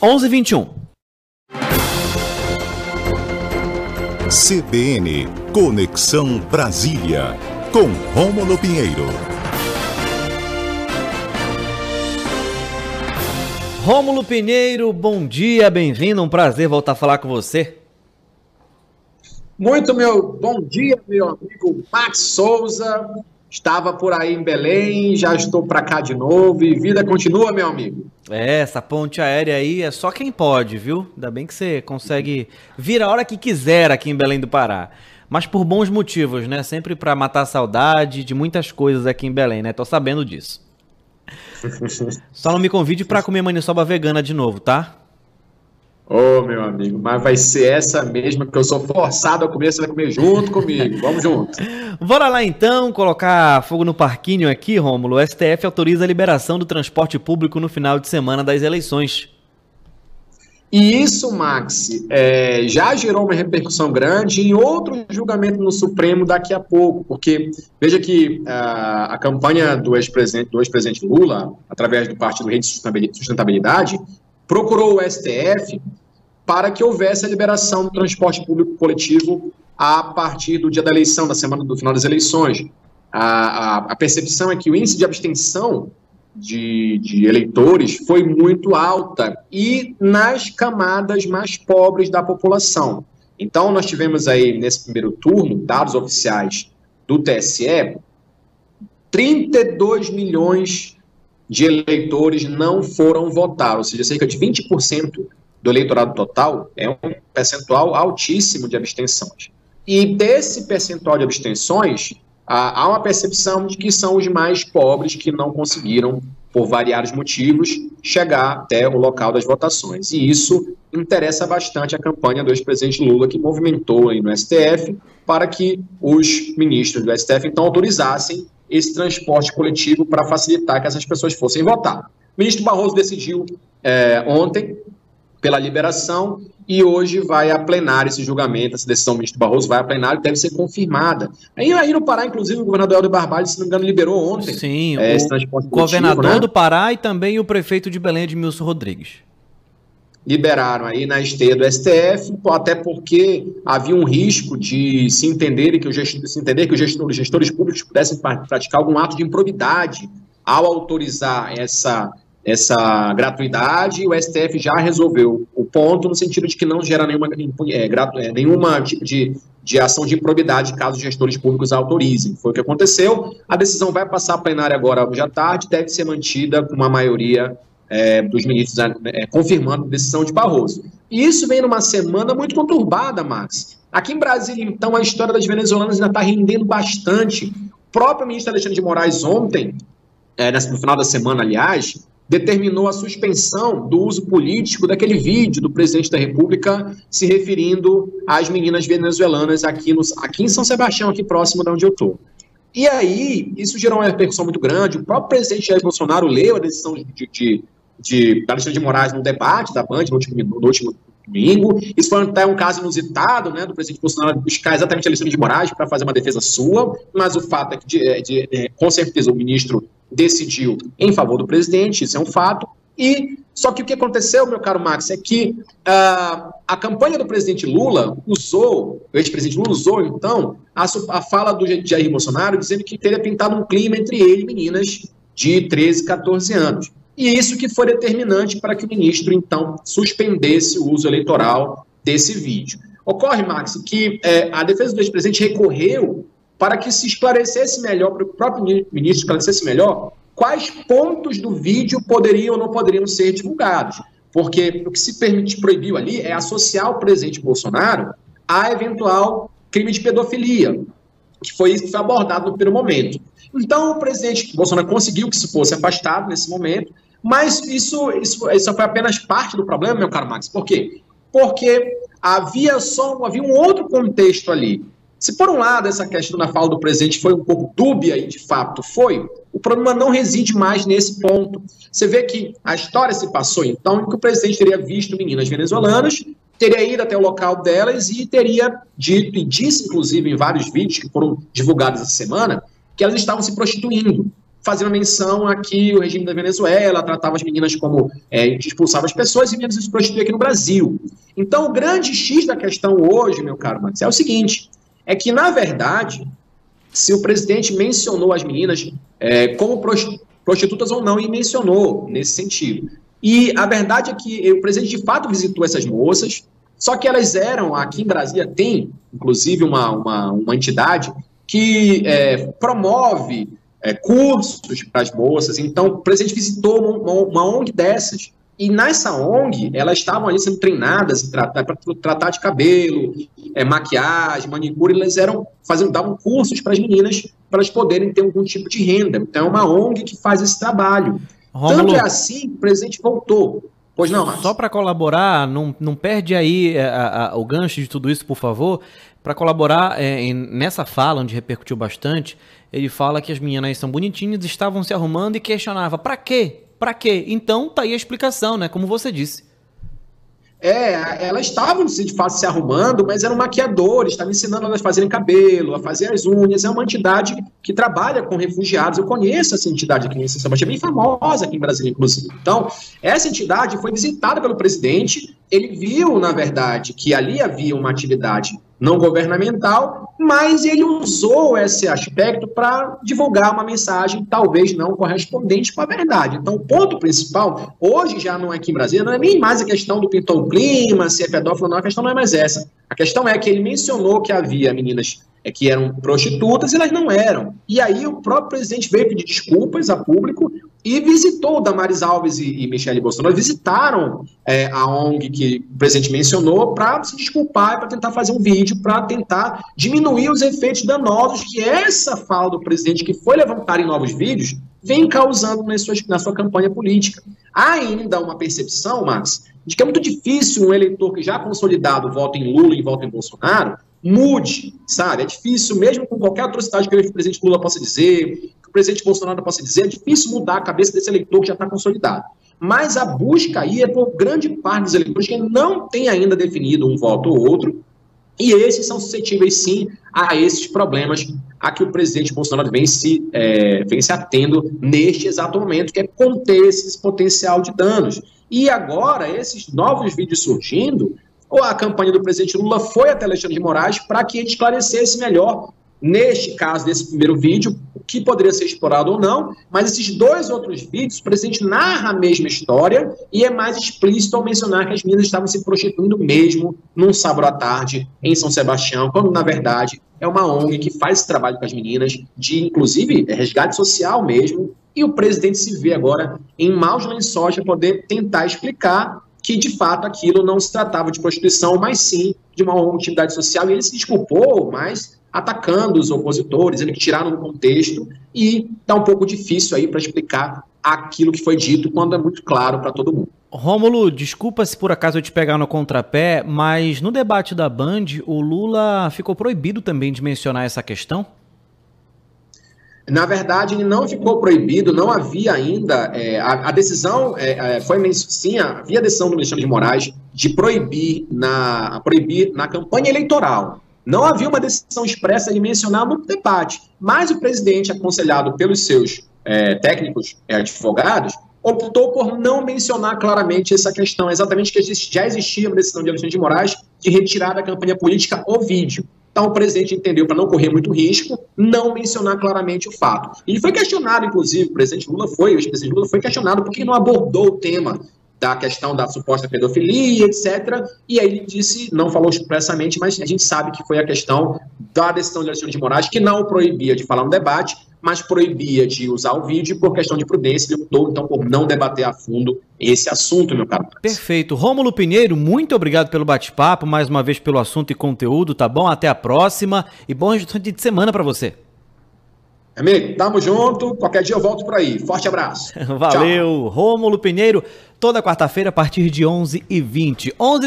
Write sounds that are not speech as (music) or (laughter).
11:21. CBN Conexão Brasília com Rômulo Pinheiro. Rômulo Pinheiro, bom dia, bem-vindo, um prazer voltar a falar com você. Muito meu bom dia, meu amigo Max Souza. Estava por aí em Belém, já estou para cá de novo e vida continua, meu amigo. É, essa ponte aérea aí é só quem pode, viu? Ainda bem que você consegue vir a hora que quiser aqui em Belém do Pará. Mas por bons motivos, né? Sempre para matar a saudade de muitas coisas aqui em Belém, né? Tô sabendo disso. (laughs) Só não me convide para comer maniçoba vegana de novo, tá? Ô, oh, meu amigo, mas vai ser essa mesma que eu sou forçado a comer, você vai comer junto comigo. Vamos junto. (laughs) Bora lá então, colocar fogo no parquinho aqui, Rômulo. O STF autoriza a liberação do transporte público no final de semana das eleições. E isso, Max, é, já gerou uma repercussão grande em outro julgamento no Supremo daqui a pouco, porque veja que a, a campanha do ex-presidente do ex-presidente Lula, através do Partido Rede de Sustentabilidade, procurou o STF para que houvesse a liberação do transporte público coletivo a partir do dia da eleição, da semana do final das eleições. A, a, a percepção é que o índice de abstenção de, de, eleitores foi muito alta e nas camadas mais pobres da população. Então, nós tivemos aí, nesse primeiro turno, dados oficiais do TSE, 32 milhões de eleitores não foram votar, ou seja, cerca de 20% do eleitorado total é um percentual altíssimo de abstenções. E desse percentual de abstenções, há uma percepção de que são os mais pobres que não conseguiram, por variados motivos, chegar até o local das votações. E isso interessa bastante a campanha do ex-presidente Lula, que movimentou aí no STF para que os ministros do STF então autorizassem esse transporte coletivo para facilitar que essas pessoas fossem votar. O ministro Barroso decidiu é, ontem pela liberação e hoje vai a plenário esse julgamento, essa decisão do ministro Barroso vai a plenário deve ser confirmada. Aí, aí no Pará, inclusive, o governador Helder Barbalho, se não me engano, liberou ontem. Sim, é, o governador né? do Pará e também o prefeito de Belém, Edmilson Rodrigues. Liberaram aí na esteia do STF, até porque havia um risco de se entender que, o gestor, se entender que os gestores, os gestores públicos pudessem praticar algum ato de improbidade ao autorizar essa essa gratuidade e o STF já resolveu o ponto no sentido de que não gera nenhuma, é, é, nenhuma tipo de, de ação de improbidade caso os gestores públicos autorizem. Foi o que aconteceu. A decisão vai passar a plenária agora hoje à tarde, deve ser mantida com uma maioria é, dos ministros é, confirmando a decisão de Barroso. E isso vem numa semana muito conturbada, Max. Aqui em Brasília, então, a história das venezuelanas ainda está rendendo bastante. O próprio ministro Alexandre de Moraes ontem, é, no final da semana, aliás, determinou a suspensão do uso político daquele vídeo do presidente da República se referindo às meninas venezuelanas aqui, no, aqui em São Sebastião, aqui próximo de onde eu estou. E aí, isso gerou uma repercussão muito grande. O próprio presidente Jair Bolsonaro leu a decisão de, de, de Alexandre de Moraes no debate da Band no último, no último domingo. Isso foi até um caso inusitado, né, do presidente Bolsonaro buscar exatamente Alexandre de Moraes para fazer uma defesa sua, mas o fato é que, de, de, de, com certeza, o ministro decidiu em favor do presidente, isso é um fato. E só que o que aconteceu, meu caro Max, é que uh, a campanha do presidente Lula usou, o ex-presidente Lula usou, então, a, a fala do Jair Bolsonaro dizendo que teria pintado um clima entre ele e meninas de 13, 14 anos. E isso que foi determinante para que o ministro, então, suspendesse o uso eleitoral desse vídeo. Ocorre, Max, que é, a defesa do ex-presidente recorreu para que se esclarecesse melhor, para o próprio ministro esclarecesse melhor, quais pontos do vídeo poderiam ou não poderiam ser divulgados. Porque o que se permite, proibiu ali é associar o presidente Bolsonaro a eventual crime de pedofilia, que foi isso que foi abordado no primeiro momento. Então, o presidente Bolsonaro conseguiu que isso fosse afastado nesse momento, mas isso, isso, isso foi apenas parte do problema, meu caro Max. Por quê? Porque havia só havia um outro contexto ali. Se por um lado essa questão da fala do presidente foi um pouco dúbia e de fato foi, o problema não reside mais nesse ponto. Você vê que a história se passou então em que o presidente teria visto meninas venezuelanas, teria ido até o local delas e teria dito, e disse inclusive em vários vídeos que foram divulgados essa semana, que elas estavam se prostituindo, fazendo menção aqui o regime da Venezuela, tratava as meninas como é, expulsava as pessoas e menos se prostituir aqui no Brasil. Então, o grande X da questão hoje, meu caro Max, é o seguinte: é que, na verdade, se o presidente mencionou as meninas é, como prostitutas ou não, e mencionou nesse sentido. E a verdade é que o presidente de fato visitou essas moças, só que elas eram, aqui em Brasília tem, inclusive, uma, uma, uma entidade que é, promove é, cursos para as moças. Então, o presidente visitou uma, uma, ONG dessas. E nessa ONG, elas estavam ali sendo treinadas para tratar de cabelo, é, maquiagem, manicure, elas eram fazendo, davam cursos para as meninas para elas poderem ter algum tipo de renda. Então, é uma ONG que faz esse trabalho. Rômulo, Tanto é assim que o presidente voltou. Pois não, Marcos. Só para colaborar, não, não perde aí é, a, a, o gancho de tudo isso, por favor. Para colaborar é, em, nessa fala, onde repercutiu bastante, ele fala que as meninas são bonitinhas, estavam se arrumando e questionava: para quê? Para quê? Então tá aí a explicação, né? Como você disse. É, elas estavam de fato se arrumando, mas eram maquiadores, estavam ensinando elas a fazerem cabelo, a fazer as unhas. É uma entidade que trabalha com refugiados. Eu conheço essa entidade aqui em São Sebastião, é bem famosa aqui em Brasília, inclusive. Então, essa entidade foi visitada pelo presidente. Ele viu, na verdade, que ali havia uma atividade não governamental, mas ele usou esse aspecto para divulgar uma mensagem talvez não correspondente com a verdade. Então, o ponto principal, hoje já não é aqui em Brasília, não é nem mais a questão do pintou clima, se é pedófilo não, a questão não é mais essa. A questão é que ele mencionou que havia meninas é, que eram prostitutas e elas não eram. E aí o próprio presidente veio pedir desculpas a público e visitou Damares Alves e, e Michele Bolsonaro, visitaram é, a ONG que o presidente mencionou para se desculpar e para tentar fazer um vídeo para tentar diminuir os efeitos danosos que essa fala do presidente, que foi levantada em novos vídeos, vem causando nas suas, na sua campanha política. Há ainda uma percepção, Max, de que é muito difícil um eleitor que já consolidado vota em Lula e vota em Bolsonaro mude, sabe? É difícil, mesmo com qualquer atrocidade que o presidente Lula possa dizer, o presidente Bolsonaro possa dizer, é difícil mudar a cabeça desse eleitor que já está consolidado. Mas a busca aí é por grande parte dos eleitores que não tem ainda definido um voto ou outro, e esses são suscetíveis, sim, a esses problemas a que o presidente Bolsonaro vem se, é, vem se atendo neste exato momento, que é conter esse potencial de danos. E agora, esses novos vídeos surgindo, ou a campanha do presidente Lula foi até Alexandre de Moraes para que ele esclarecesse melhor, neste caso, desse primeiro vídeo, que poderia ser explorado ou não, mas esses dois outros vídeos, o presidente narra a mesma história e é mais explícito ao mencionar que as meninas estavam se prostituindo mesmo num sábado à tarde em São Sebastião, quando na verdade é uma ONG que faz esse trabalho com as meninas, de inclusive resgate social mesmo, e o presidente se vê agora em maus lençóis para poder tentar explicar que de fato aquilo não se tratava de prostituição, mas sim de uma atividade social, e ele se desculpou, mas atacando os opositores, ele tiraram do contexto, e está um pouco difícil aí para explicar aquilo que foi dito quando é muito claro para todo mundo. Rômulo, desculpa se por acaso eu te pegar no contrapé, mas no debate da Band, o Lula ficou proibido também de mencionar essa questão? Na verdade, ele não ficou proibido, não havia ainda. É, a, a, decisão é, é foi sim, havia a decisão do Alexandre de Moraes de proibir na, proibir na campanha eleitoral. Não havia uma decisão expressa de mencionar no debate, mas o presidente, aconselhado pelos seus é, técnicos é, advogados, optou por não mencionar claramente essa questão, exatamente que já existia uma decisão de Alexandre de Moraes de retirar da campanha política o vídeo. Então o presidente entendeu, para não correr muito risco, não mencionar claramente o fato. Ele foi questionado, inclusive, o presidente Lula foi, o ex-presidente Lula foi questionado porque não abordou o tema da questão da suposta pedofilia, etc. E aí ele disse, não falou expressamente, mas a gente sabe que foi a questão da decisão de Alexandre de Moraes, que não proibia de falar no debate, mas proibia de usar o vídeo por questão de prudência. Ele optou, então, por não debater a fundo esse assunto, meu caro. Perfeito. Rômulo Pinheiro, muito obrigado pelo bate-papo, mais uma vez pelo assunto e conteúdo, tá bom? Até a próxima e bom restante de semana para você. Amigo, tamo junto. Qualquer dia eu volto por aí. Forte abraço. (laughs) Valeu. Tchau. Rômulo Pinheiro, toda quarta-feira a partir de 11h20. 11